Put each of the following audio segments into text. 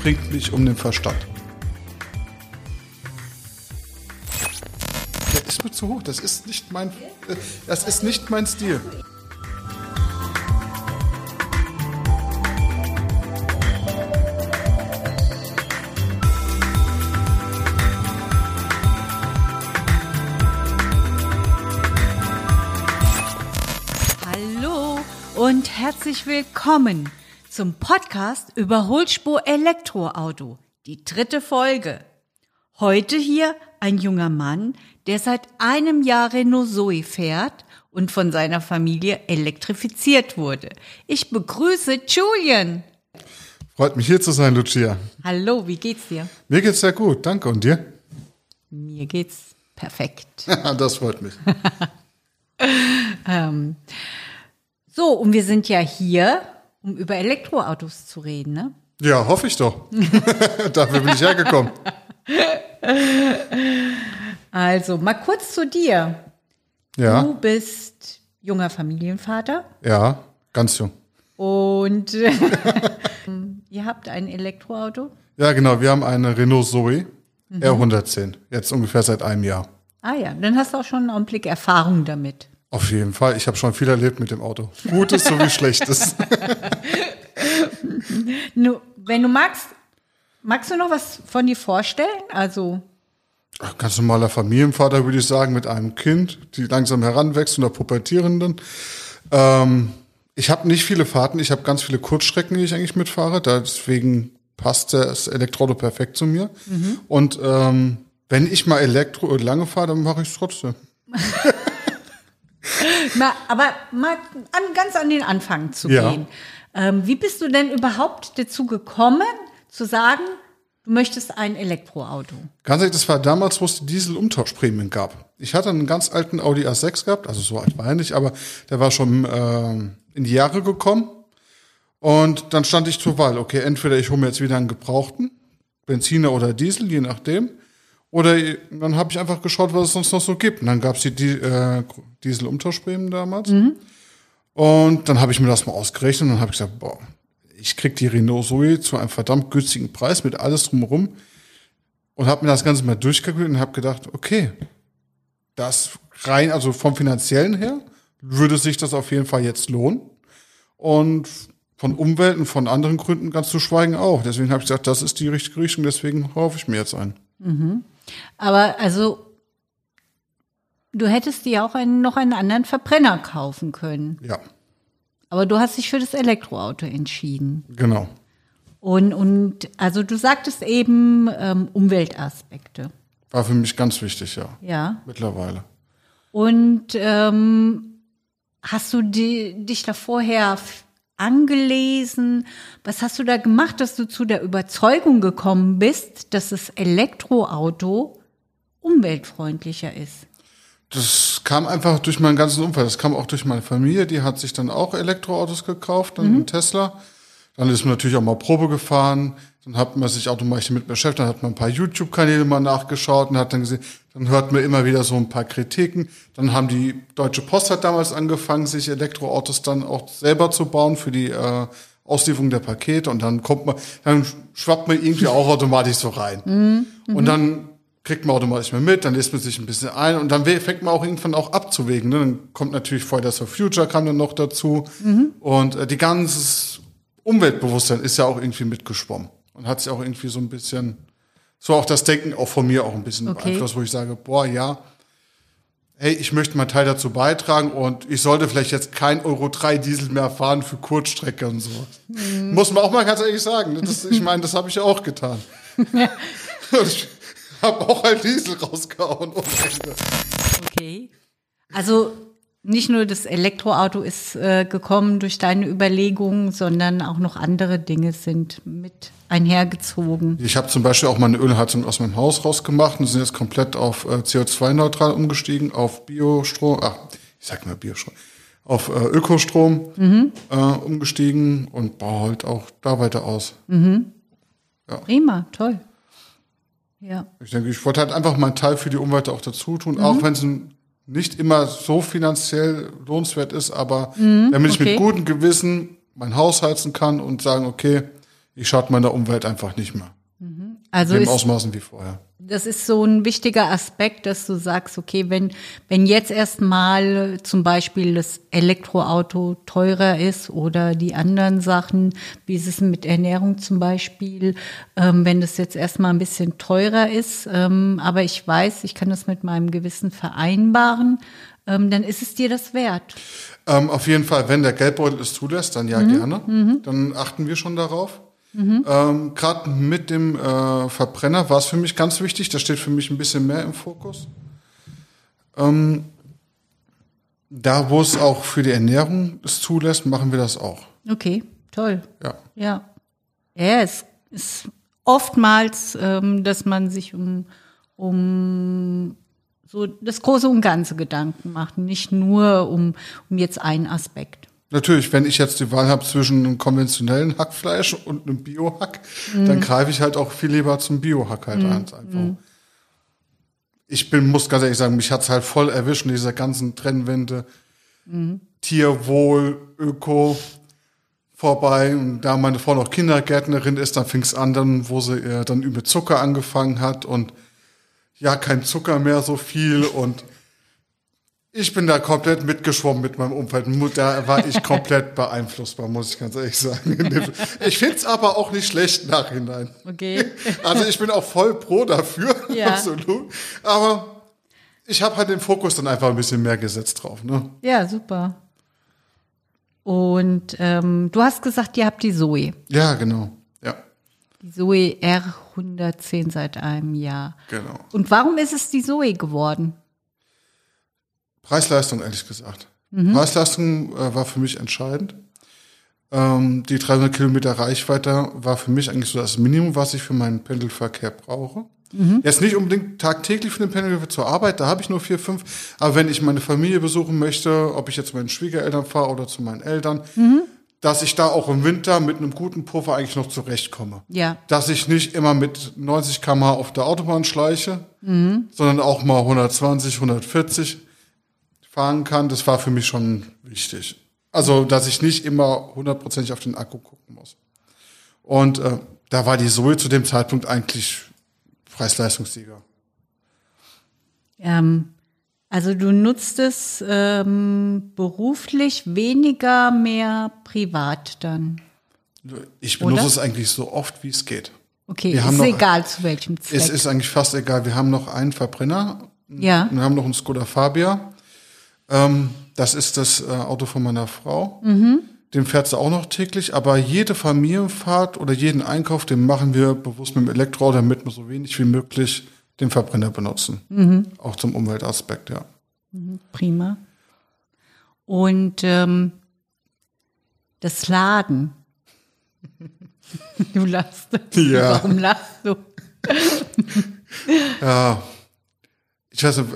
bringt mich um den Verstand. Der ist mir zu hoch. Das ist nicht mein, äh, das ist nicht mein Stil. Hallo und herzlich willkommen zum Podcast Überholspur Elektroauto, die dritte Folge. Heute hier ein junger Mann, der seit einem Jahr Renault Zoe fährt und von seiner Familie elektrifiziert wurde. Ich begrüße Julian. Freut mich hier zu sein, Lucia. Hallo, wie geht's dir? Mir geht's sehr gut, danke. Und dir? Mir geht's perfekt. das freut mich. Ähm, so, und wir sind ja hier, um über Elektroautos zu reden, ne? Ja, hoffe ich doch. Dafür bin ich hergekommen. Also, mal kurz zu dir. Ja, Du bist junger Familienvater ja, ganz jung. und ihr habt ein Elektroauto. Ja, genau. Wir haben eine Renault Zoe R110. Jetzt ungefähr seit einem Jahr. Ah ja, dann hast du auch schon einen Augenblick Erfahrung damit. Auf jeden Fall. Ich habe schon viel erlebt mit dem Auto. Gutes sowie Schlechtes. Nu, wenn du magst, magst du noch was von dir vorstellen? Also, Ganz normaler Familienvater, würde ich sagen, mit einem Kind, die langsam heranwächst und der Pubertierenden. Ähm, ich habe nicht viele Fahrten. Ich habe ganz viele Kurzstrecken, die ich eigentlich mitfahre. Deswegen passt das Elektroauto perfekt zu mir. Und ähm, wenn ich mal Elektro lange fahre, dann mache ich es trotzdem. mal, aber mal an, ganz an den Anfang zu Ja. gehen. Ähm, wie bist du denn überhaupt dazu gekommen, zu sagen, du möchtest ein Elektroauto? Ganz ehrlich, das war damals, wo es die Diesel-Umtauschprämien gab. Ich hatte einen ganz alten Audi A6 gehabt, also so alt war er nicht, aber der war schon ähm, in die Jahre gekommen. Und dann stand ich zur Wahl, okay, entweder ich hole mir jetzt wieder einen gebrauchten, Benziner oder Diesel, je nachdem. Oder dann habe ich einfach geschaut, was es sonst noch so gibt. Und dann gab es die, die äh, Diesel-Umtauschprämien damals. Und dann habe ich mir das mal ausgerechnet und dann habe ich gesagt, boah, ich krieg die Renault Zoe zu einem verdammt günstigen Preis mit alles drumherum und habe mir das Ganze mal durchkalkuliert und habe gedacht, okay, das rein, also vom finanziellen her, würde sich das auf jeden Fall jetzt lohnen. Und von Umwelt und von anderen Gründen ganz zu schweigen auch. Deswegen habe ich gesagt, das ist die richtige Richtung, deswegen hoffe ich mir jetzt ein. Aber also, du hättest dir auch einen, noch einen anderen Verbrenner kaufen können. Ja, Aber du hast dich für das Elektroauto entschieden. genau. Und, und also du sagtest eben ähm, Umweltaspekte. War für mich ganz wichtig, ja. Ja. Mittlerweile. Und ähm, hast du die, dich da vorher angelesen? Was hast du da gemacht, dass du zu der Überzeugung gekommen bist, dass das Elektroauto umweltfreundlicher ist? Das kam einfach durch meinen ganzen Umfeld. Das kam auch durch meine Familie. Die hat sich dann auch Elektroautos gekauft, dann einen Tesla. Dann ist man natürlich auch mal Probe gefahren. Dann hat man sich automatisch mit beschäftigt. Dann hat man ein paar YouTube-Kanäle mal nachgeschaut und hat dann gesehen, dann hört man immer wieder so ein paar Kritiken. Dann haben die Deutsche Post hat damals angefangen, sich Elektroautos dann auch selber zu bauen für die äh, Auslieferung der Pakete. Und dann kommt man, dann schwappt man irgendwie auch automatisch so rein. Und dann kriegt man automatisch mehr mit, dann lässt man sich ein bisschen ein und dann fängt man auch irgendwann auch abzuwägen. Ne? Dann kommt natürlich Fridays for Future kam dann noch dazu und äh, die ganze Umweltbewusstsein ist ja auch irgendwie mitgeschwommen und hat sich auch irgendwie so ein bisschen, so auch das Denken auch von mir auch ein bisschen Okay. beeinflusst, wo ich sage, boah, ja, hey, ich möchte meinen Teil dazu beitragen und ich sollte vielleicht jetzt kein Euro 3 Diesel mehr fahren für Kurzstrecke und so. Muss man auch mal ganz ehrlich sagen. ne? Das, ich meine, das habe ich ja auch getan. Und ich habe auch ein Diesel rausgehauen. Okay. Also nicht nur das Elektroauto ist äh, gekommen durch deine Überlegungen, sondern auch noch andere Dinge sind mit einhergezogen. Ich habe zum Beispiel auch meine Ölheizung aus meinem Haus rausgemacht und sind jetzt komplett auf äh, CO2-neutral umgestiegen, auf Biostrom, ach, ich sag mal Biostrom, auf äh, Ökostrom äh, umgestiegen und baue halt auch da weiter aus. Prima, toll. Ja. Ich denke, ich wollte halt einfach meinen Teil für die Umwelt auch dazu tun, auch wenn es ein- nicht immer so finanziell lohnenswert ist, aber damit ich okay. mit gutem Gewissen mein Haus heizen kann und sagen, okay, ich schadet meiner Umwelt einfach nicht mehr. Also In dem ist, Ausmaßen wie vorher. das ist so ein wichtiger Aspekt, dass du sagst, okay, wenn, wenn jetzt erstmal zum Beispiel das Elektroauto teurer ist oder die anderen Sachen, wie ist es mit Ernährung zum Beispiel, ähm, wenn das jetzt erstmal ein bisschen teurer ist, ähm, aber ich weiß, ich kann das mit meinem Gewissen vereinbaren, ähm, dann ist es dir das wert. Ähm, auf jeden Fall, wenn der Geldbeutel es zulässt, dann ja gerne. Dann achten wir schon darauf. Ähm, Gerade mit dem äh, Verbrenner war es für mich ganz wichtig. Das steht für mich ein bisschen mehr im Fokus. Ähm, da, wo es auch für die Ernährung es zulässt, machen wir das auch. Okay, toll. Ja. Ja. Ja, es ist oftmals, ähm, dass man sich um, um so das Große und Ganze Gedanken macht, nicht nur um, um jetzt einen Aspekt. Natürlich, wenn ich jetzt die Wahl habe zwischen einem konventionellen Hackfleisch und einem Biohack, dann greife ich halt auch viel lieber zum Biohack halt an. Einfach. Ich bin, muss ganz ehrlich sagen, mich hat's halt voll erwischt in dieser ganzen Trennwende. Tierwohl, Öko vorbei. Und da meine Frau noch Kindergärtnerin ist, dann fing's an, dann, wo sie äh, dann über Zucker angefangen hat und ja, kein Zucker mehr so viel und ich bin da komplett mitgeschwommen mit meinem Umfeld. Da war ich komplett beeinflussbar, muss ich ganz ehrlich sagen. Ich find's aber auch nicht schlecht nachhinein. Okay. Also ich bin auch voll pro dafür, Ja. absolut. Aber ich habe halt den Fokus dann einfach ein bisschen mehr gesetzt drauf. Ne? Ja, super. Und ähm, du hast gesagt, ihr habt die Zoe. Ja, genau. Ja, Die Zoe R110 seit einem Jahr. genau. Und warum ist es die Zoe geworden? Preis-Leistung, ehrlich gesagt. Preis-Leistung äh, war für mich entscheidend. Ähm, die 300 Kilometer Reichweite war für mich eigentlich so das Minimum, was ich für meinen Pendelverkehr brauche. Jetzt nicht unbedingt tagtäglich für den Pendelverkehr zur Arbeit, da habe ich nur vier, fünf. Aber wenn ich meine Familie besuchen möchte, ob ich jetzt zu meinen Schwiegereltern fahre oder zu meinen Eltern, dass ich da auch im Winter mit einem guten Puffer eigentlich noch zurechtkomme. Ja. Dass ich nicht immer mit 90 km auf der Autobahn schleiche, sondern auch mal 120, 140 fahren kann, das war für mich schon wichtig. Also, dass ich nicht immer hundertprozentig auf den Akku gucken muss. Und äh, da war die Zoe zu dem Zeitpunkt eigentlich Preis-Leistungssieger. Ähm, also du nutzt es ähm, beruflich weniger, mehr privat dann. Ich benutze Oder? es eigentlich so oft, wie es geht. Okay, Wir haben ist noch- egal zu welchem Zweck. Es ist eigentlich fast egal. Wir haben noch einen Verbrenner. ja. Wir haben noch einen Skoda Fabia. Ähm, das ist das äh, Auto von meiner Frau. Mhm. Den fährt sie auch noch täglich, aber jede Familienfahrt oder jeden Einkauf, den machen wir bewusst mit dem Elektroauto, damit wir so wenig wie möglich den Verbrenner benutzen. Mhm. Auch zum Umweltaspekt, ja. Prima. Und ähm, das Laden. Du lachst. Ja. Warum lachst du? Ja. Ich weiß nicht,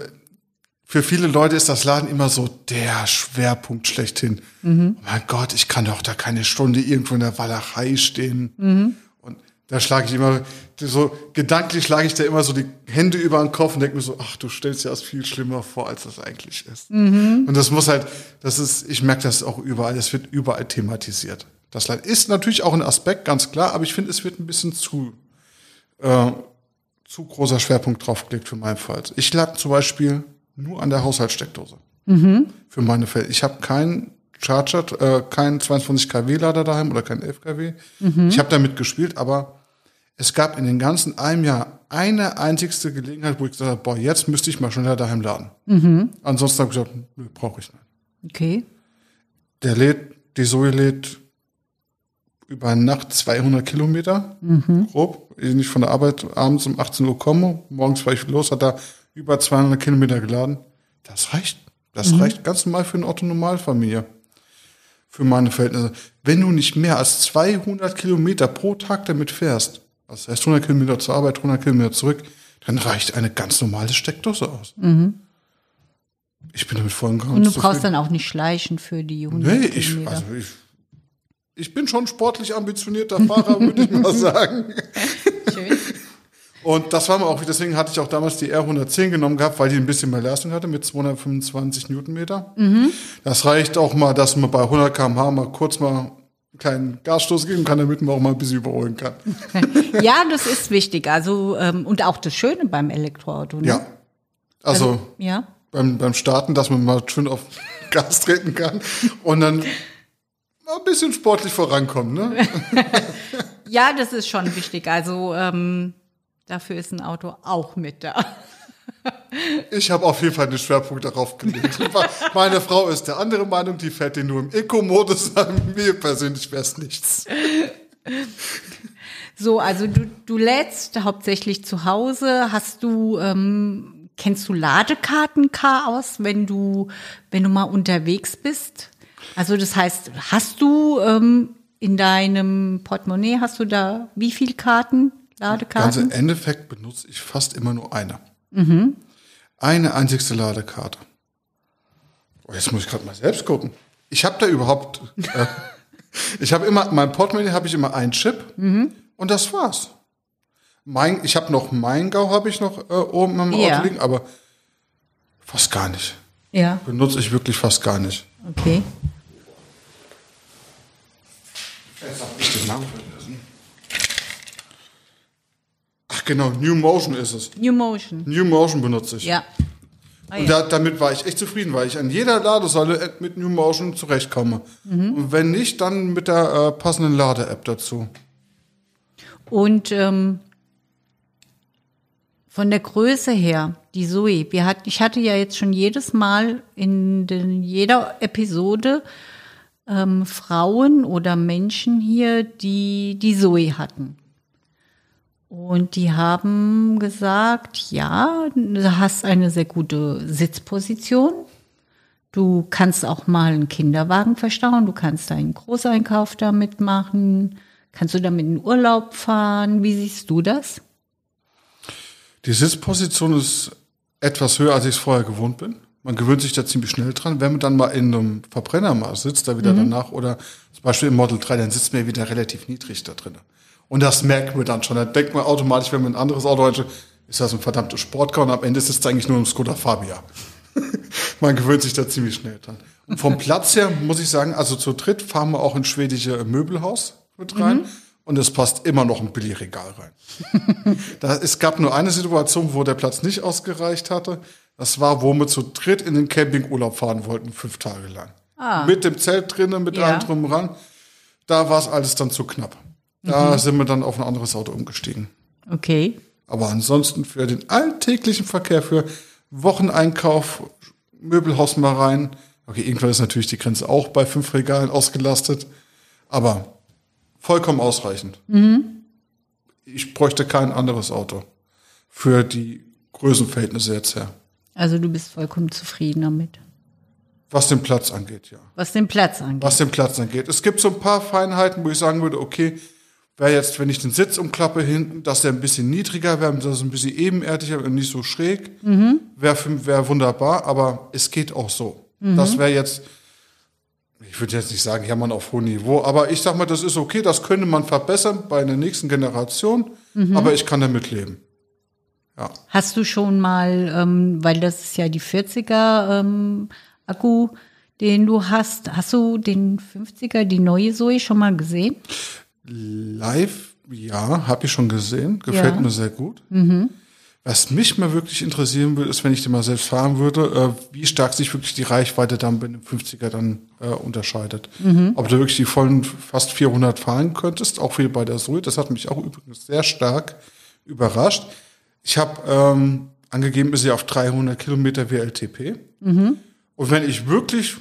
für viele Leute ist das Laden immer so der Schwerpunkt schlechthin. Mhm. Oh mein Gott, ich kann doch da keine Stunde irgendwo in der Walachei stehen. Mhm. Und da schlage ich immer, so gedanklich schlage ich da immer so die Hände über den Kopf und denke mir so, ach, du stellst dir das viel schlimmer vor, als das eigentlich ist. Mhm. Und das muss halt, das ist, ich merke das auch überall, es wird überall thematisiert. Das Laden ist natürlich auch ein Aspekt, ganz klar, aber ich finde, es wird ein bisschen zu, äh, zu großer Schwerpunkt draufgelegt für meinen Fall. Ich lag zum Beispiel nur an der Haushaltssteckdose. Für meine Fälle. Ich habe keinen Charger, äh, keinen 22 kW Lader daheim oder keinen 11 kW. Ich habe damit gespielt, aber es gab in den ganzen einem Jahr eine einzigste Gelegenheit, wo ich gesagt habe, boah, jetzt müsste ich mal schneller daheim laden. Ansonsten habe ich gesagt, nö, brauche ich nicht. Okay. Der lädt, die Zoe lädt über Nacht 200 Kilometer, grob. Wenn ich von der Arbeit abends um 18 Uhr komme, morgens fahre ich los, hat er über 200 Kilometer geladen. Das reicht. Das reicht ganz normal für eine Otto-Normalfamilie. Für meine Verhältnisse. Wenn du nicht mehr als 200 Kilometer pro Tag damit fährst, das heißt 100 Kilometer zur Arbeit, 100 Kilometer zurück, dann reicht eine ganz normale Steckdose aus. Ich bin damit voll und ganz Und du brauchst dann auch nicht schleichen für die 100 Nee, ich, Kilometer. also ich, ich bin schon sportlich ambitionierter Fahrer, würde ich mal sagen. Schön. Und das war mir auch, deswegen hatte ich auch damals die R110 genommen gehabt, weil die ein bisschen mehr Leistung hatte mit 225 Newtonmeter. Das reicht auch mal, dass man bei 100 km/h mal kurz mal einen kleinen Gasstoß geben kann, damit man auch mal ein bisschen überholen kann. ja, das ist wichtig. Also, ähm, und auch das Schöne beim Elektroauto. Ne? Ja. Also, Ja. beim, beim Starten, dass man mal schön auf Gas treten kann und dann mal ein bisschen sportlich vorankommen. Ne? Ja, das ist schon wichtig. Also, ähm, dafür ist ein Auto auch mit da. Ich habe auf jeden Fall den Schwerpunkt darauf gelegt. Meine Frau ist der andere Meinung, die fährt den nur im Eco-Modus an. Mir persönlich wäre es nichts. So, also du, du lädst hauptsächlich zu Hause. Hast du, ähm, kennst du Ladekarten-Chaos, wenn du, wenn du mal unterwegs bist? Also das heißt, hast du ähm, in deinem Portemonnaie, hast du da wie viel Karten, Ladekarten? im Endeffekt benutze ich fast immer nur eine. Eine einzigste Ladekarte. Oh, jetzt muss ich gerade mal selbst gucken. Ich habe da überhaupt, äh, ich habe immer, mein Portemonnaie habe ich immer einen Chip und das war's. Mein, ich habe noch Maingau habe ich noch äh, oben im Ja. Auto liegen, aber fast gar nicht. Ja, Benutze ich wirklich fast gar nicht. okay. Jetzt hab ich den Namen Ach genau, New Motion ist es. New Motion. New Motion benutze ich. Ja. Ah, Und da, damit war ich echt zufrieden, weil ich an jeder Ladesäule mit New Motion zurechtkomme. Mhm. Und wenn nicht, dann mit der äh, passenden Lade-App dazu. Und ähm, von der Größe her, die Zoe, wir hat, ich hatte ja jetzt schon jedes Mal in den, jeder Episode ähm, Frauen oder Menschen hier, die die Zoe hatten. Und die haben gesagt, ja, du hast eine sehr gute Sitzposition. Du kannst auch mal einen Kinderwagen verstauen, du kannst einen Großeinkauf damit machen, kannst du damit in den Urlaub fahren. Wie siehst du das? Die Sitzposition ist etwas höher, als ich es vorher gewohnt bin. Man gewöhnt sich da ziemlich schnell dran. Wenn man dann mal in einem Verbrenner mal sitzt, da wieder Mhm. danach, oder zum Beispiel im Model 3, dann sitzt man wieder relativ niedrig da drin. Und das merkt man dann schon. Da denkt man automatisch, wenn man ein anderes Auto hat, ist das ein verdammter Sportcar und am Ende ist es eigentlich nur ein Skoda Fabia. man gewöhnt sich da ziemlich schnell dran. Und vom Platz her muss ich sagen, also zu dritt fahren wir auch ins schwedische Möbelhaus mit rein. Und es passt immer noch ein Billigregal rein. Da, es gab nur eine Situation, wo der Platz nicht ausgereicht hatte. Das war, wo wir zu dritt in den Campingurlaub fahren wollten, fünf Tage lang. Mit dem Zelt drinnen, mit Ja. allem drum dran. Da war es alles dann zu knapp. Da sind wir dann auf ein anderes Auto umgestiegen. Okay. Aber ansonsten für den alltäglichen Verkehr, für Wocheneinkauf, Möbelhaus mal rein. Okay, irgendwann ist natürlich die Grenze auch bei fünf Regalen ausgelastet. Aber vollkommen ausreichend. Ich bräuchte kein anderes Auto. Für die Größenverhältnisse jetzt her. Also du bist vollkommen zufrieden damit. Was den Platz angeht, ja. Was den Platz angeht. Was den Platz angeht. Es gibt so ein paar Feinheiten, wo ich sagen würde, okay, wäre jetzt, wenn ich den Sitz umklappe hinten, dass der ein bisschen niedriger wäre, dass es ein bisschen ebenerdiger und nicht so schräg, wäre für- wäre wunderbar, aber es geht auch so. Das wäre jetzt, ich würde jetzt nicht sagen, ja, man auf hohem Niveau, aber ich sag mal, das ist okay, das könnte man verbessern bei einer nächsten Generation, aber ich kann damit leben. Hast du schon mal, ähm, weil das ist ja die 40er ähm, Akku, den du hast, hast du den 50er, die neue Zoe schon mal gesehen? Live, ja, habe ich schon gesehen. Gefällt Ja. mir sehr gut. Was mich mal wirklich interessieren würde, ist, wenn ich den mal selbst fahren würde, äh, wie stark sich wirklich die Reichweite dann bei dem 50er dann äh, unterscheidet. Ob du wirklich die vollen fast 400 fahren könntest, auch wie bei der Zoe. Das hat mich auch übrigens sehr stark überrascht. Ich habe ähm, angegeben, ist sie auf 300 Kilometer WLTP. Und wenn ich wirklich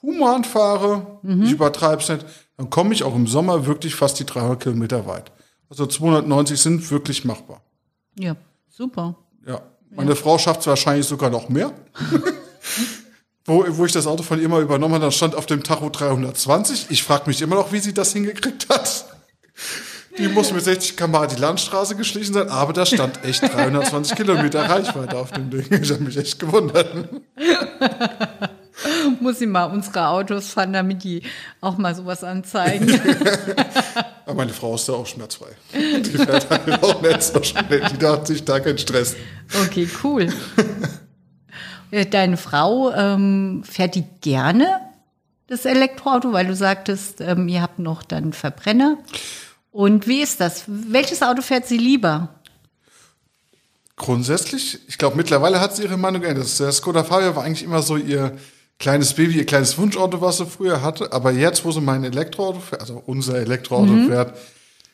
human fahre, ich übertreibe es nicht, dann komme ich auch im Sommer wirklich fast die 300 Kilometer weit. Also 290 sind wirklich machbar. Ja, super. Ja. Meine Frau schafft es wahrscheinlich sogar noch mehr. wo, wo ich das Auto von ihr mal übernommen habe, dann stand auf dem Tacho 320. Ich frage mich immer noch, wie sie das hingekriegt hat. Die muss mit 60 km die Landstraße geschlichen sein, aber da stand echt 320 Kilometer Reichweite auf dem Ding. Ich habe mich echt gewundert. Muss ich mal unsere Autos fahren, damit die auch mal sowas anzeigen. Aber meine Frau ist da auch schmerzfrei. Die fährt halt auch nicht so schnell. Die hat sich da keinen Stress. Okay, cool. Ja, Deine Frau, ähm, fährt die gerne das Elektroauto, weil du sagtest, ähm, ihr habt noch dann Verbrenner. Und wie ist das? Welches Auto fährt sie lieber? Grundsätzlich, ich glaube, mittlerweile hat sie ihre Meinung geändert. Der Skoda Fabia war eigentlich immer so ihr kleines Baby, ihr kleines Wunschauto, was sie früher hatte. Aber jetzt, wo sie mein Elektroauto fährt, also unser Elektroauto mhm. fährt,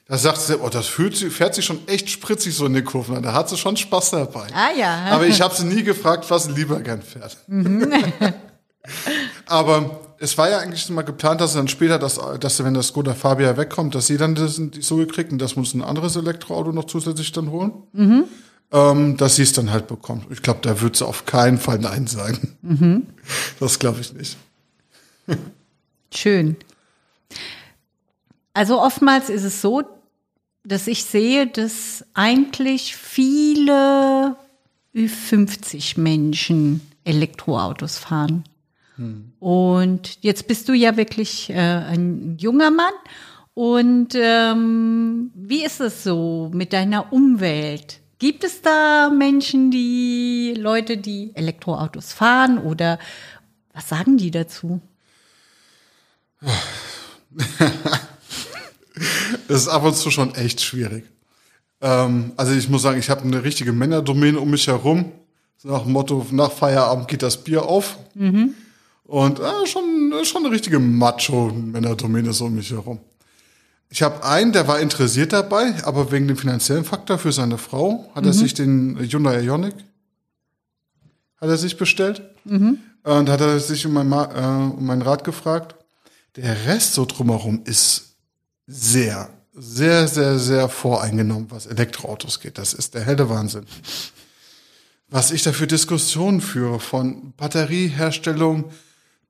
da sagt sie, oh, das fühlt sie, fährt sie schon echt spritzig so in den Kurven. Da hat sie schon Spaß dabei. Ah ja. Aber ich habe sie nie gefragt, was sie lieber gern fährt. Mhm. Aber es war ja eigentlich mal geplant, dass sie dann später, dass, dass sie, wenn das Skoda Fabia wegkommt, dass sie dann das so gekriegt und dass wir uns ein anderes Elektroauto noch zusätzlich dann holen. Mhm ähm, dass sie es dann halt bekommt. Ich glaube, da wird sie auf keinen Fall Nein sagen. Mhm. Das glaube ich nicht. Schön. Also oftmals ist es so, dass ich sehe, dass eigentlich viele Ü50 Menschen Elektroautos fahren. Hm. Und jetzt bist du ja wirklich äh, ein junger Mann. Und ähm, wie ist es so mit deiner Umwelt? Gibt es da Menschen, die Leute, die Elektroautos fahren oder was sagen die dazu? das ist ab und zu schon echt schwierig. Ähm, also ich muss sagen, ich habe eine richtige Männerdomäne um mich herum. Nach dem Motto, nach Feierabend geht das Bier auf. Mhm. Und äh, schon, schon eine richtige Macho-Männerdomäne so um mich herum. Ich habe einen, der war interessiert dabei, aber wegen dem finanziellen Faktor für seine Frau hat mhm. er sich den Hyundai Ioniq hat er sich bestellt mhm. und hat er sich um, mein, äh, um meinen Rat gefragt. Der Rest so drumherum ist sehr, sehr, sehr, sehr voreingenommen, was Elektroautos geht. Das ist der helle Wahnsinn. Was ich da für Diskussionen führe, von Batterieherstellung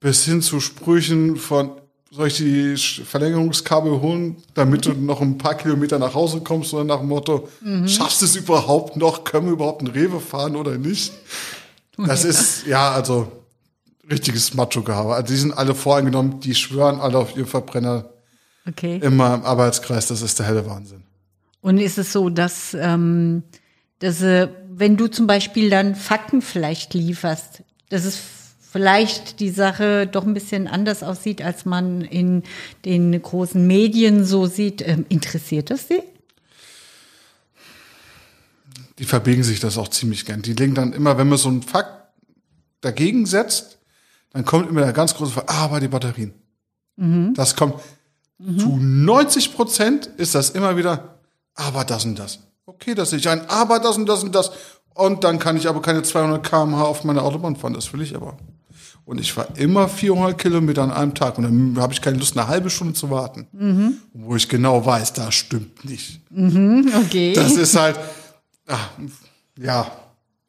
bis hin zu Sprüchen von soll ich die Verlängerungskabel holen, damit du noch ein paar Kilometer nach Hause kommst, oder nach dem Motto, mhm. schaffst du es überhaupt noch, können wir überhaupt einen Rewe fahren oder nicht? Das ist, ja, also, richtiges Macho-Gehabe. Also, die sind alle voreingenommen, die schwören alle auf ihr Verbrenner. Okay. Immer im Arbeitskreis, das ist der helle Wahnsinn. Und ist es so, dass, ähm, dass äh, wenn du zum Beispiel dann Fakten vielleicht lieferst, dass es vielleicht die Sache doch ein bisschen anders aussieht, als man in den großen Medien so sieht. Ähm, interessiert das Sie? Die verbiegen sich das auch ziemlich gern. Die legen dann immer, wenn man so einen Fakt dagegen setzt, dann kommt immer der ganz große Fall, ah, aber die Batterien. Mhm. Das kommt mhm. zu 90 Prozent ist das immer wieder, aber das und das. Okay, das sehe ich ein, aber das und das und das. Und dann kann ich aber keine 200 km/h auf meiner Autobahn fahren. Das will ich aber. Und ich fahre immer 400 Kilometer an einem Tag. Und dann habe ich keine Lust, eine halbe Stunde zu warten. Mhm. Wo ich genau weiß, das stimmt nicht. Mhm, okay. Das ist halt, ach, ja,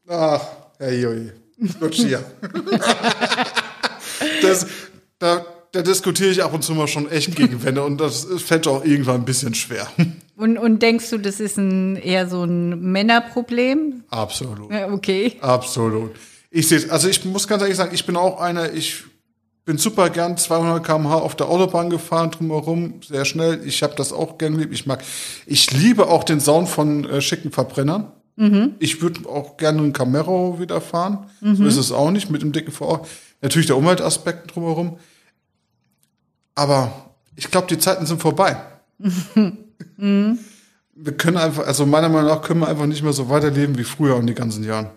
ach, hey, hey, Lucia. das, da, da diskutiere ich ab und zu mal schon echt gegen Wände und das fällt auch irgendwann ein bisschen schwer. Und, und denkst du, das ist ein, eher so ein Männerproblem? Absolut. Okay. Absolut. Ich sehe also ich muss ganz ehrlich sagen, ich bin auch einer, ich bin super gern 200 km/h auf der Autobahn gefahren, drumherum, sehr schnell. Ich habe das auch gern lieb. Ich mag, ich liebe auch den Sound von äh, schicken Verbrennern. Mhm. Ich würde auch gerne einen Camaro wieder fahren. Mhm. So ist es auch nicht mit dem dicken VR. Natürlich der Umweltaspekt drumherum. Aber ich glaube, die Zeiten sind vorbei. Mhm. Wir können einfach, also meiner Meinung nach können wir einfach nicht mehr so weiterleben wie früher in den ganzen Jahren.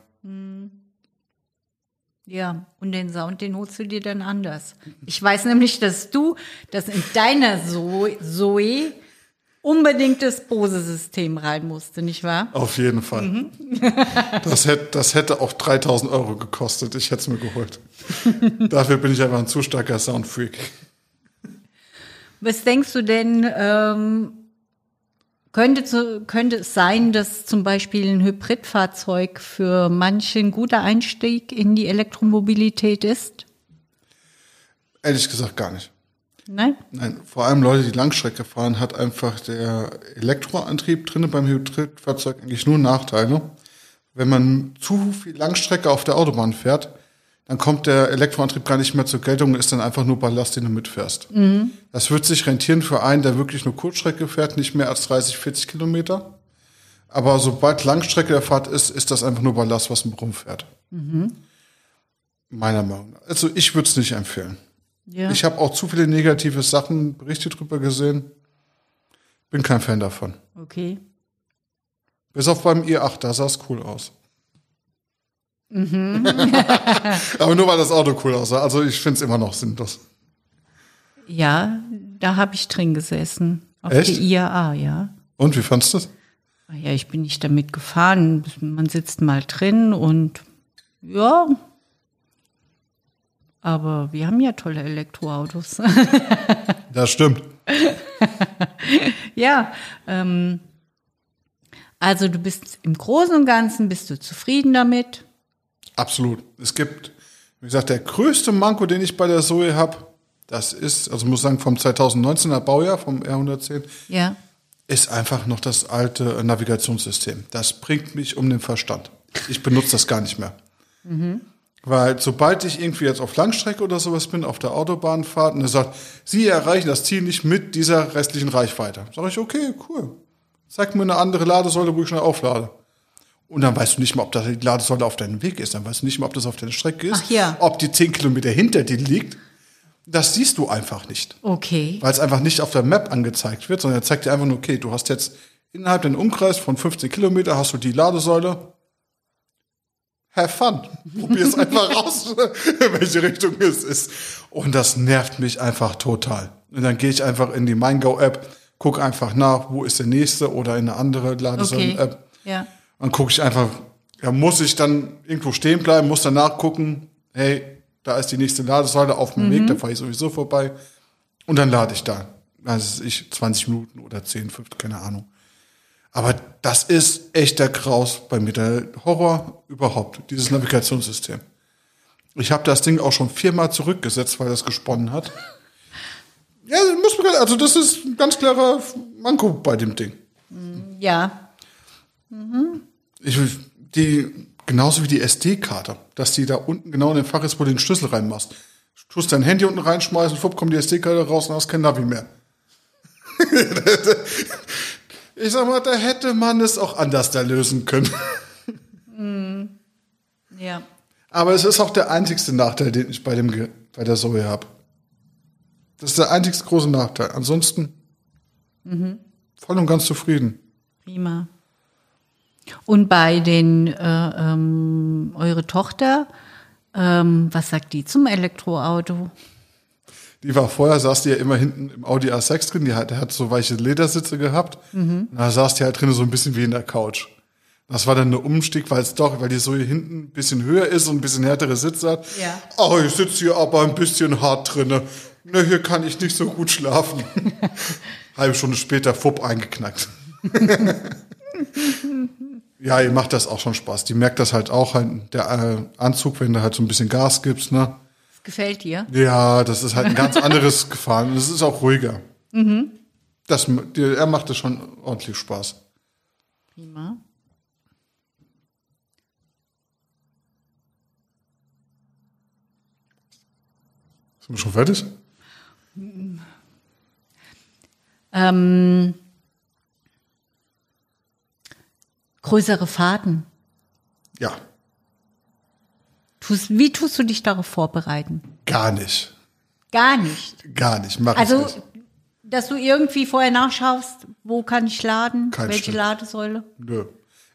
Ja, und den Sound, den holst du dir dann anders. Ich weiß nämlich, dass du das in deiner Zoe unbedingt das Bose-System rein musste, nicht wahr? Auf jeden Fall. Mhm. das, hätte, das hätte auch 3000 Euro gekostet. Ich hätte es mir geholt. Dafür bin ich einfach ein zu starker Soundfreak. Was denkst du denn, ähm, könnte, zu, könnte es sein, dass zum Beispiel ein Hybridfahrzeug für manche ein guter Einstieg in die Elektromobilität ist? Ehrlich gesagt gar nicht. Nein? Nein, vor allem Leute, die Langstrecke fahren, hat einfach der Elektroantrieb drinne beim Hybridfahrzeug eigentlich nur Nachteile. Wenn man zu viel Langstrecke auf der Autobahn fährt, dann kommt der Elektroantrieb gar nicht mehr zur Geltung und ist dann einfach nur Ballast, den du mitfährst. Mhm. Das wird sich rentieren für einen, der wirklich nur Kurzstrecke fährt, nicht mehr als 30, 40 Kilometer. Aber sobald Langstrecke der Fahrt ist, ist das einfach nur Ballast, was man rumfährt. Mhm. Meiner Meinung nach. Also ich würde es nicht empfehlen. Ja. Ich habe auch zu viele negative Sachen, Berichte drüber gesehen. Bin kein Fan davon. Okay. Bis auf beim i8, da sah es cool aus. Mhm. Aber nur weil das Auto cool aussah. Also ich finde es immer noch sinnlos. Ja, da habe ich drin gesessen. Auf Echt? der IAA, ja. Und wie fandest du das? Ah Ja, ich bin nicht damit gefahren. Man sitzt mal drin und ja. Aber wir haben ja tolle Elektroautos. Das stimmt. ja. Ähm, also du bist im Großen und Ganzen bist du zufrieden damit? Absolut. Es gibt, wie gesagt, der größte Manko, den ich bei der Zoe habe, das ist, also muss sagen, vom 2019er Baujahr, vom R110, Ja. ist einfach noch das alte Navigationssystem. Das bringt mich um den Verstand. Ich benutze das gar nicht mehr. Weil sobald ich irgendwie jetzt auf Langstrecke oder sowas bin, auf der Autobahnfahrt, und er sagt, Sie erreichen das Ziel nicht mit dieser restlichen Reichweite. Sag ich, okay, cool. Zeig mir eine andere Ladesäule, wo ich schnell auflade. Und dann weißt du nicht mal, ob das die Ladesäule auf deinem Weg ist. Dann weißt du nicht mal, ob das auf deiner Strecke ist. Ach ja. Ob die 10 Kilometer hinter dir liegt. Das siehst du einfach nicht Okay. weil es einfach nicht auf der Map angezeigt wird, sondern er zeigt dir einfach nur, okay, du hast jetzt innerhalb deines Umkreis von 15 Kilometer hast du die Ladesäule. Have fun. Probier es einfach raus, in welche Richtung es ist. Und das nervt mich einfach total. Und dann gehe ich einfach in die MeinGo-App, guck einfach nach, wo ist der nächste oder in eine andere Okay. Ladesäulen-App. Ja. Dann gucke ich einfach, ja, muss ich dann irgendwo stehen bleiben, muss danach gucken, hey, da ist die nächste Ladesäule auf dem Weg, da fahre ich sowieso vorbei. Und dann lade ich da. Also ich 20 Minuten oder 10, 15, keine Ahnung. Aber das ist echt der Kraus bei mir, der Horror überhaupt, dieses Navigationssystem. Ich habe das Ding auch schon viermal zurückgesetzt, weil das gesponnen hat. Ja, muss man, also das ist ein ganz klarer Manko bei dem Ding. Ja. Ich, die, genauso wie die SD-Karte, dass die da unten genau in den Fach ist, wo du den Schlüssel reinmachst. Du tust dein Handy unten reinschmeißen, fupp, kommt die SD-Karte raus und hast kein Navi mehr. ich sag mal, da hätte man es auch anders da lösen können. Ja. Aber es ist auch der einzigste Nachteil, den ich bei, dem, bei der Zoe habe. Das ist der einzigste große Nachteil. Ansonsten voll und ganz zufrieden. Prima. Und bei den, äh, ähm, eure Tochter, ähm, was sagt die zum Elektroauto? Die war vorher, saß die ja immer hinten im Audi A6 drin, die hat, der hat so weiche Ledersitze gehabt. Da saß die halt drin so ein bisschen wie in der Couch. Das war dann eine Umstieg, weil es doch, weil die so hier hinten ein bisschen höher ist und ein bisschen härtere Sitze hat. Ja. Oh, ich sitze hier aber ein bisschen hart drinne. Ne, hier kann ich nicht so gut schlafen. Halbe Stunde später, fupp, eingeknackt. ja, ihr macht das auch schon Spaß. Die merkt das halt auch, halt, der äh, Anzug, wenn du halt so ein bisschen Gas gibst, ne? Das gefällt dir? Ja, das ist halt ein ganz anderes Gefahren. Das ist auch ruhiger. Das, die- er macht das schon ordentlich Spaß. Prima. Sind wir schon fertig? Ähm, größere Fahrten. Ja, Tust, wie tust du dich darauf vorbereiten? gar nicht. Gar nicht. Gar nicht. Mach Also, ich nicht. dass du irgendwie vorher nachschaust, wo kann ich laden, Kein welche Stück. Ladesäule? Nö.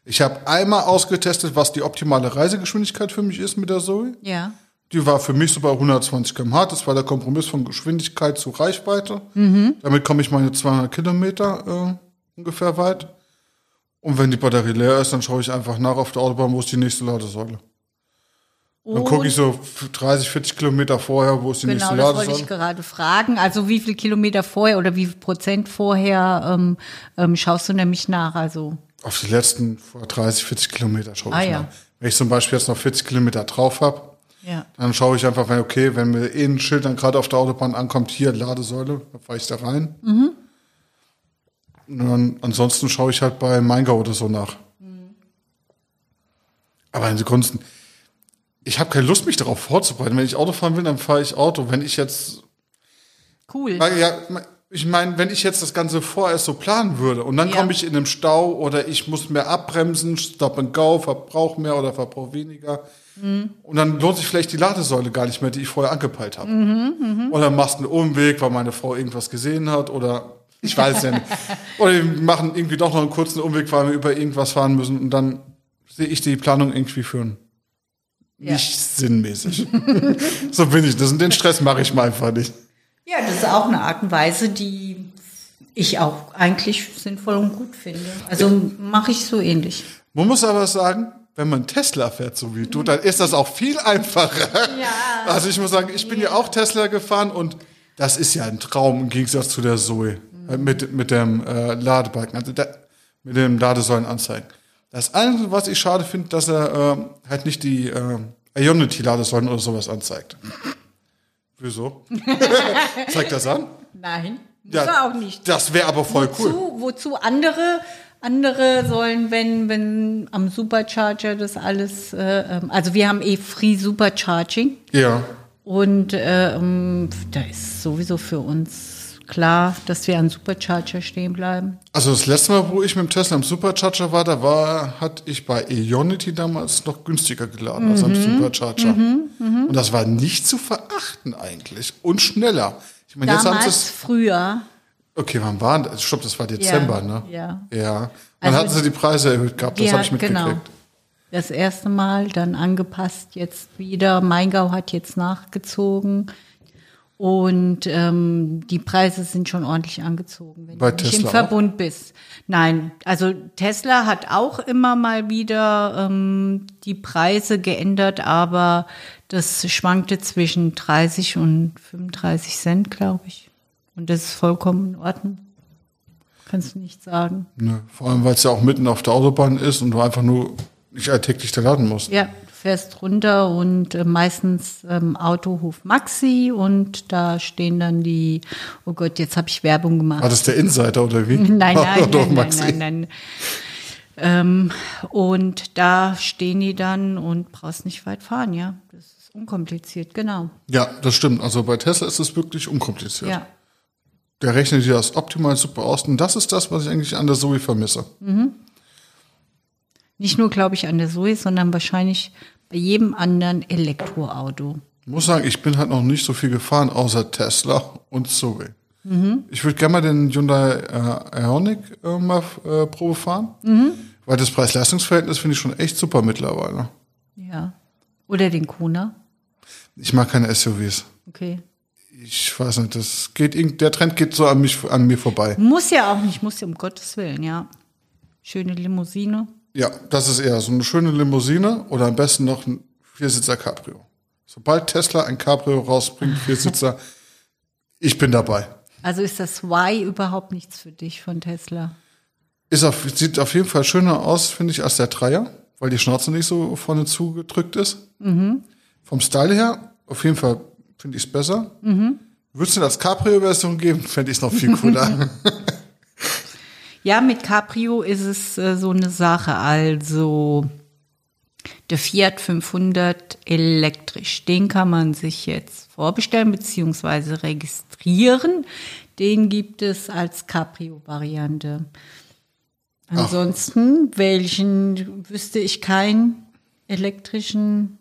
Ich habe einmal ausgetestet, was die optimale Reisegeschwindigkeit für mich ist mit der Zoe. Ja. Die war für mich so bei 120 km/h. Das war der Kompromiss von Geschwindigkeit zu Reichweite. Damit komme ich meine 200 Kilometer äh, ungefähr weit. Und wenn die Batterie leer ist, dann schaue ich einfach nach auf der Autobahn, wo ist die nächste Ladesäule. Dann gucke ich so 30, 40 Kilometer vorher, wo ist die Genau, nächste das wollte Ladesäule. ich gerade fragen. Also wie viel Kilometer vorher oder wie viel Prozent vorher ähm, ähm, schaust du nämlich nach? Also Auf die letzten vor 30, 40 Kilometer schaue Ah, ich ja. nach. Wenn ich zum Beispiel jetzt noch 40 Kilometer drauf habe, ja. dann schaue ich einfach, wenn, okay, wenn mir eh ein Schild dann gerade auf der Autobahn ankommt, hier Ladesäule, dann fahre ich da rein. Mhm. Und ansonsten schaue ich halt bei MeinGo oder so nach. Mhm. Aber ansonsten, ich habe keine Lust, mich darauf vorzubereiten. Wenn ich Auto fahren will, dann fahre ich Auto. Wenn ich jetzt Cool. ja, ich meine, wenn ich jetzt das Ganze vorerst so planen würde und dann Ja. komme ich in einem Stau oder ich muss mehr abbremsen, Stop and Go, Verbrauch mehr oder Verbrauch weniger. Mhm. Und dann lohnt sich vielleicht die Ladesäule gar nicht mehr, die ich vorher angepeilt habe. Mhm, Oder machst einen Umweg, weil meine Frau irgendwas gesehen hat oder ich weiß ja nicht. Oder wir machen irgendwie doch noch einen kurzen Umweg, weil wir über irgendwas fahren müssen und dann sehe ich die Planung irgendwie für ein Ja. nicht sinnmäßig. so bin ich das und den Stress mache ich mal einfach nicht. Ja, das ist auch eine Art und Weise, die ich auch eigentlich sinnvoll und gut finde. Also mache ich so ähnlich. Man muss aber sagen, wenn man Tesla fährt, so wie du, dann ist das auch viel einfacher. Ja. Also ich muss sagen, ich bin ja auch Tesla gefahren und das ist ja ein Traum im Gegensatz zu der Zoe äh, mit, mit dem äh, Ladebalken, also der, mit dem Ladesäulenanzeigen. Das Einzige, was ich schade finde, dass er äh, halt nicht die äh, Ionity-Ladesäulen oder sowas anzeigt. Wieso? Zeigt das an? Nein, muss er auch nicht. Das wäre aber voll cool. Wozu, wozu andere, andere sollen, wenn, wenn am Supercharger das alles, äh, ähm, also wir haben eh Free Supercharging Ja. und ähm, da ist sowieso für uns klar, dass wir an Supercharger stehen bleiben. Also das letzte Mal, wo ich mit dem Tesla am Supercharger war, da war, hatte ich bei Ionity damals noch günstiger geladen als am Supercharger. Und das war nicht zu verachten eigentlich. Und schneller. Ich meine, jetzt haben Damals früher, Okay, wann war das? Stopp, das war Dezember, ne? ja. Ja. Dann Also hatten sie die Preise erhöht gehabt, das Ja, habe ich mitgekriegt. genau. das erste Mal, dann angepasst jetzt wieder. Maingau hat jetzt nachgezogen. Und ähm, die Preise sind schon ordentlich angezogen, wenn Bei du nicht Tesla im auch? Verbund bist. Nein, also Tesla hat auch immer mal wieder ähm, die Preise geändert, aber das schwankte zwischen 30 und 35 Cent, glaube ich. Und das ist vollkommen in Ordnung. Kannst du nicht sagen. Ne, vor allem, weil es ja auch mitten auf der Autobahn ist und du einfach nur nicht alltäglich da laden musst. Ja, fährst runter und äh, meistens ähm, Autohof Maxi und da stehen dann die, oh Gott, jetzt habe ich Werbung gemacht. War das der Insider oder wie? Nein, nein, nein, nein, Maxi. nein, nein. Ähm, und da stehen die dann und brauchst nicht weit fahren, ja. Das ist unkompliziert, genau. Ja, das stimmt. Also bei Tesla ist es wirklich unkompliziert. Ja. Der rechnet dir das optimal super aus. Und das ist das, was ich eigentlich an der Zoe vermisse. Nicht nur, glaube ich, an der Zoe, sondern wahrscheinlich bei jedem anderen Elektroauto. Ich muss sagen, ich bin halt noch nicht so viel gefahren, außer Tesla und Zoe. Ich würde gerne mal den Hyundai äh, Ioniq äh, mal äh, Probe fahren. Weil das Preis-Leistungs-Verhältnis finde ich schon echt super mittlerweile. Ja. Oder den Kona. Ich mag keine SUVs. Okay. Ich weiß nicht, das geht, der Trend geht so an, mich, an mir vorbei. Muss ja auch nicht, muss ja um Gottes Willen, ja. Schöne Limousine. Ja, das ist eher so eine schöne Limousine oder am besten noch ein Viersitzer Cabrio. Sobald Tesla ein Cabrio rausbringt, Viersitzer, ich bin dabei. Also ist das Y überhaupt nichts für dich von Tesla? Ist auf, sieht auf jeden Fall schöner aus, finde ich, als der Dreier, weil die Schnauze nicht so vorne zugedrückt ist. Vom Style her, auf jeden Fall finde ich es besser. Würdest du das Cabrio-Version geben, fände ich es noch viel cooler. Ja, mit Cabrio ist es äh, so eine Sache. Also der Fiat 500 elektrisch, den kann man sich jetzt vorbestellen bzw. registrieren. Den gibt es als Cabrio-Variante. Ansonsten, welchen wüsste ich keinen elektrischen?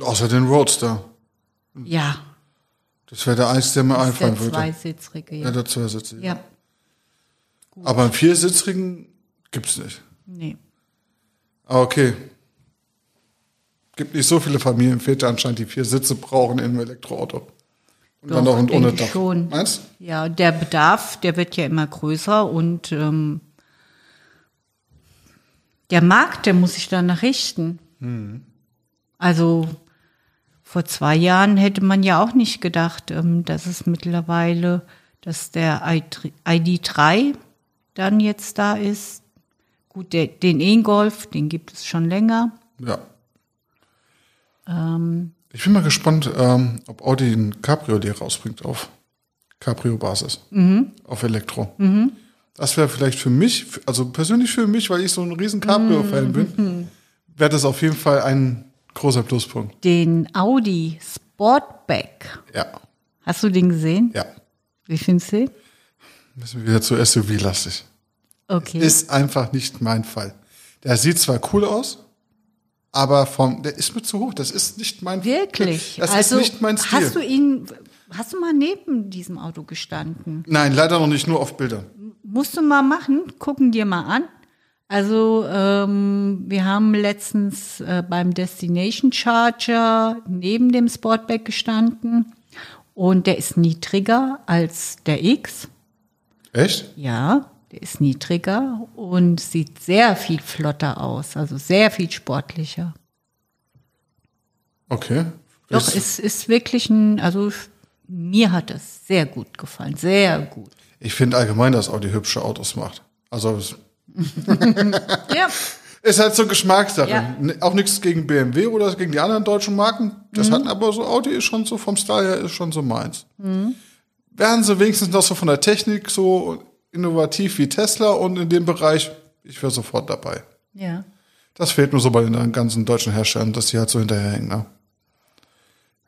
Außer den Roadster. Ja, Das wäre der einzige, der mir einfallen würde. zweisitzrige. Ja, Ja. der Zweisitzer. ja, Aber einen Viersitzigen gibt's nicht. nee. Ah, okay. Gibt nicht so viele Familienväter anscheinend, die vier Sitze brauchen in einem Elektroauto. Und dann Doch, noch und ohne Dach. schon. Meinst Ja, der Bedarf, der wird ja immer größer und ähm, der Markt, der muss sich danach richten. Also vor zwei Jahren hätte man ja auch nicht gedacht, ähm, dass es mittlerweile, dass der ID3 dann jetzt da ist. Gut, der, den E-Golf, den gibt es schon länger. Ja. Ähm, Ich bin mal gespannt, ähm, ob Audi ein Cabriolet rausbringt auf Cabrio-Basis. Mhm. Auf Elektro. Das wäre vielleicht für mich, also persönlich für mich, weil ich so ein riesen Cabrio-Fan Mhm. bin, wäre das auf jeden Fall ein großer Pluspunkt. den Audi Sportback. Ja. Hast du den gesehen? Ja. Wie findest du den? Müssen wir wieder zu SUV-lastig. Okay. Ist einfach nicht mein Fall. Der sieht zwar cool aus, aber vom, der ist mir zu hoch. Das ist nicht mein Wirklich? Das also ist nicht mein Stil. hast du ihn, hast du mal neben diesem Auto gestanden? Nein, leider noch nicht, nur auf Bildern. Musst du mal machen, gucken dir mal an. Also ähm, wir haben letztens äh, beim Destination Charger neben dem Sportback gestanden und der ist niedriger als der X. Echt? Ja, der ist niedriger und sieht sehr viel flotter aus, also sehr viel sportlicher. Okay. Doch, es ist wirklich ein, also mir hat es sehr gut gefallen, sehr gut. Ich finde allgemein, dass Audi hübsche Autos macht. Also es Ja, ist halt so Geschmackssache. Ja. Auch nichts gegen BMW oder gegen die anderen deutschen Marken. Das Mhm. hatten aber so Audi ist schon so vom Style her ist schon so meins. Wären sie wenigstens noch so von der Technik so innovativ wie Tesla und in dem Bereich, ich wäre sofort dabei. ja. Das fehlt nur so bei den ganzen deutschen Herstellern, dass die halt so hinterherhängen. Ne?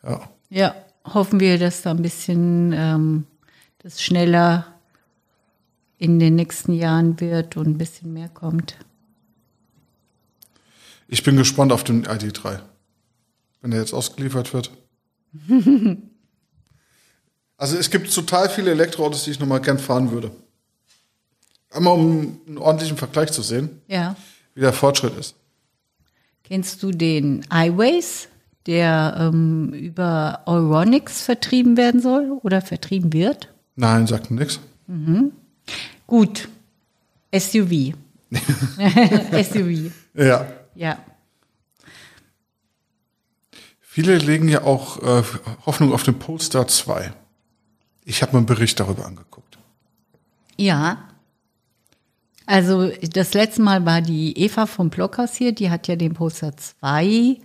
Ja. Ja, hoffen wir, dass da ein bisschen ähm, das schneller in den nächsten Jahren wird und ein bisschen mehr kommt. Ich bin gespannt auf den ID3, wenn er jetzt ausgeliefert wird. also es gibt total viele Elektroautos, die ich nochmal gern fahren würde. Einmal um einen ordentlichen Vergleich zu sehen, Ja. wie der Fortschritt ist. Kennst du den iWays, der ähm, über Euronics vertrieben werden soll oder vertrieben wird? Nein, sagt nix. Gut. SUV. SUV. Ja. Ja. Viele legen ja auch äh, Hoffnung auf den Polestar 2. Ich habe mir einen Bericht darüber angeguckt. Ja. Also das letzte Mal war die Eva vom Blockhaus hier, die hat ja den Poster 2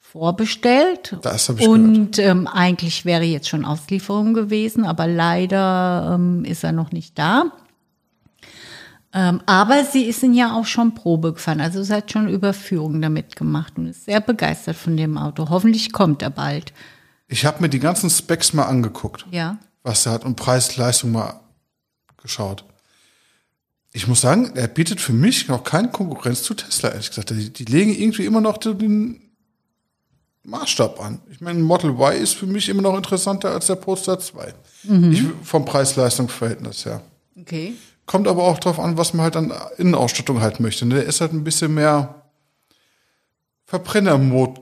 vorbestellt. Das hab ich Und ähm, eigentlich wäre jetzt schon Auslieferung gewesen, aber leider ähm, ist er noch nicht da. Ähm, aber sie ist ihn ja auch schon Probe gefahren, also sie hat schon Überführung damit gemacht und ist sehr begeistert von dem Auto. Hoffentlich kommt er bald. Ich habe mir die ganzen Specs mal angeguckt. Ja. Was er hat und Preis-Leistung mal geschaut. Ich muss sagen, er bietet für mich noch keine Konkurrenz zu Tesla, ehrlich gesagt. Die, die legen irgendwie immer noch den Maßstab an. Ich meine, Model Y ist für mich immer noch interessanter als der Polestar 2. Ich, vom Preis-Leistung-Verhältnis her. Okay. Kommt aber auch drauf an, was man halt an Innenausstattung halt möchte. ne? Der ist halt ein bisschen mehr Verbrennermod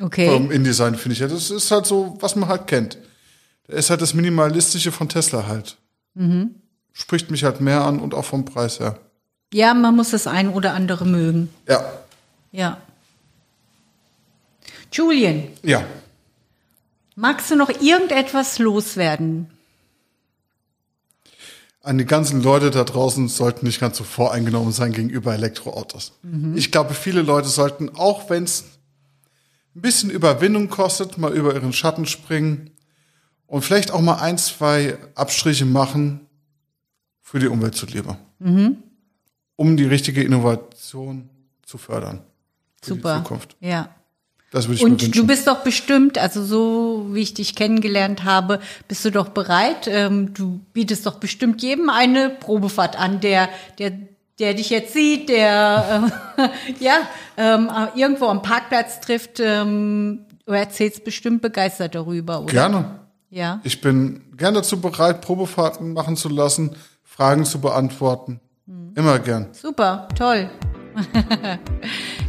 Okay. vom InDesign, finde ich. Das ist halt so, was man halt kennt. Der ist halt das Minimalistische von Tesla halt. Spricht mich halt mehr an und auch vom Preis her. Ja, man muss das ein oder andere mögen. Ja. Ja. Julian, Ja. magst du noch irgendetwas loswerden? An die ganzen Leute da draußen sollten nicht ganz so voreingenommen sein gegenüber Elektroautos. Ich glaube, viele Leute sollten, auch wenn es ein bisschen Überwindung kostet, mal über ihren Schatten springen und vielleicht auch mal ein, zwei Abstriche machen für die Umwelt zuliebe. Um die richtige Innovation zu fördern. Super. Zukunft. Ja. Das würde ich mir Und wünschen. du bist doch bestimmt, also so wie ich dich kennengelernt habe, bist du doch bereit. Ähm, du bietest doch bestimmt jedem eine Probefahrt an, der, der, der dich jetzt sieht, der äh, ja ähm, irgendwo am Parkplatz trifft. Ähm, du erzählst bestimmt begeistert darüber, oder? Gerne. Ja. Ich bin gern dazu bereit, Probefahrten machen zu lassen, Fragen zu beantworten. Immer gern. Super, toll.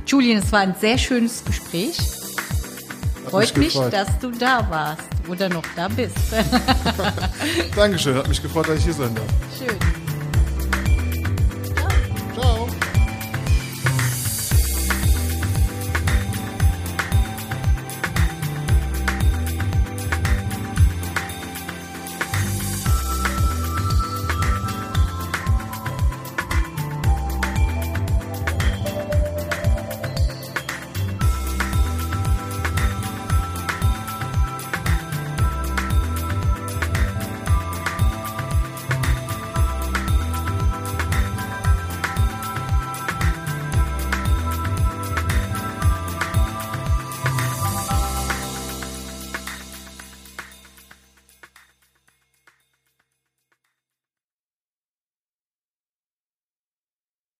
Julian, es war ein sehr schönes Gespräch. Freut mich, gefreut. dass du da warst oder noch da bist. Dankeschön, hat mich gefreut, dass ich hier sein darf. Schön.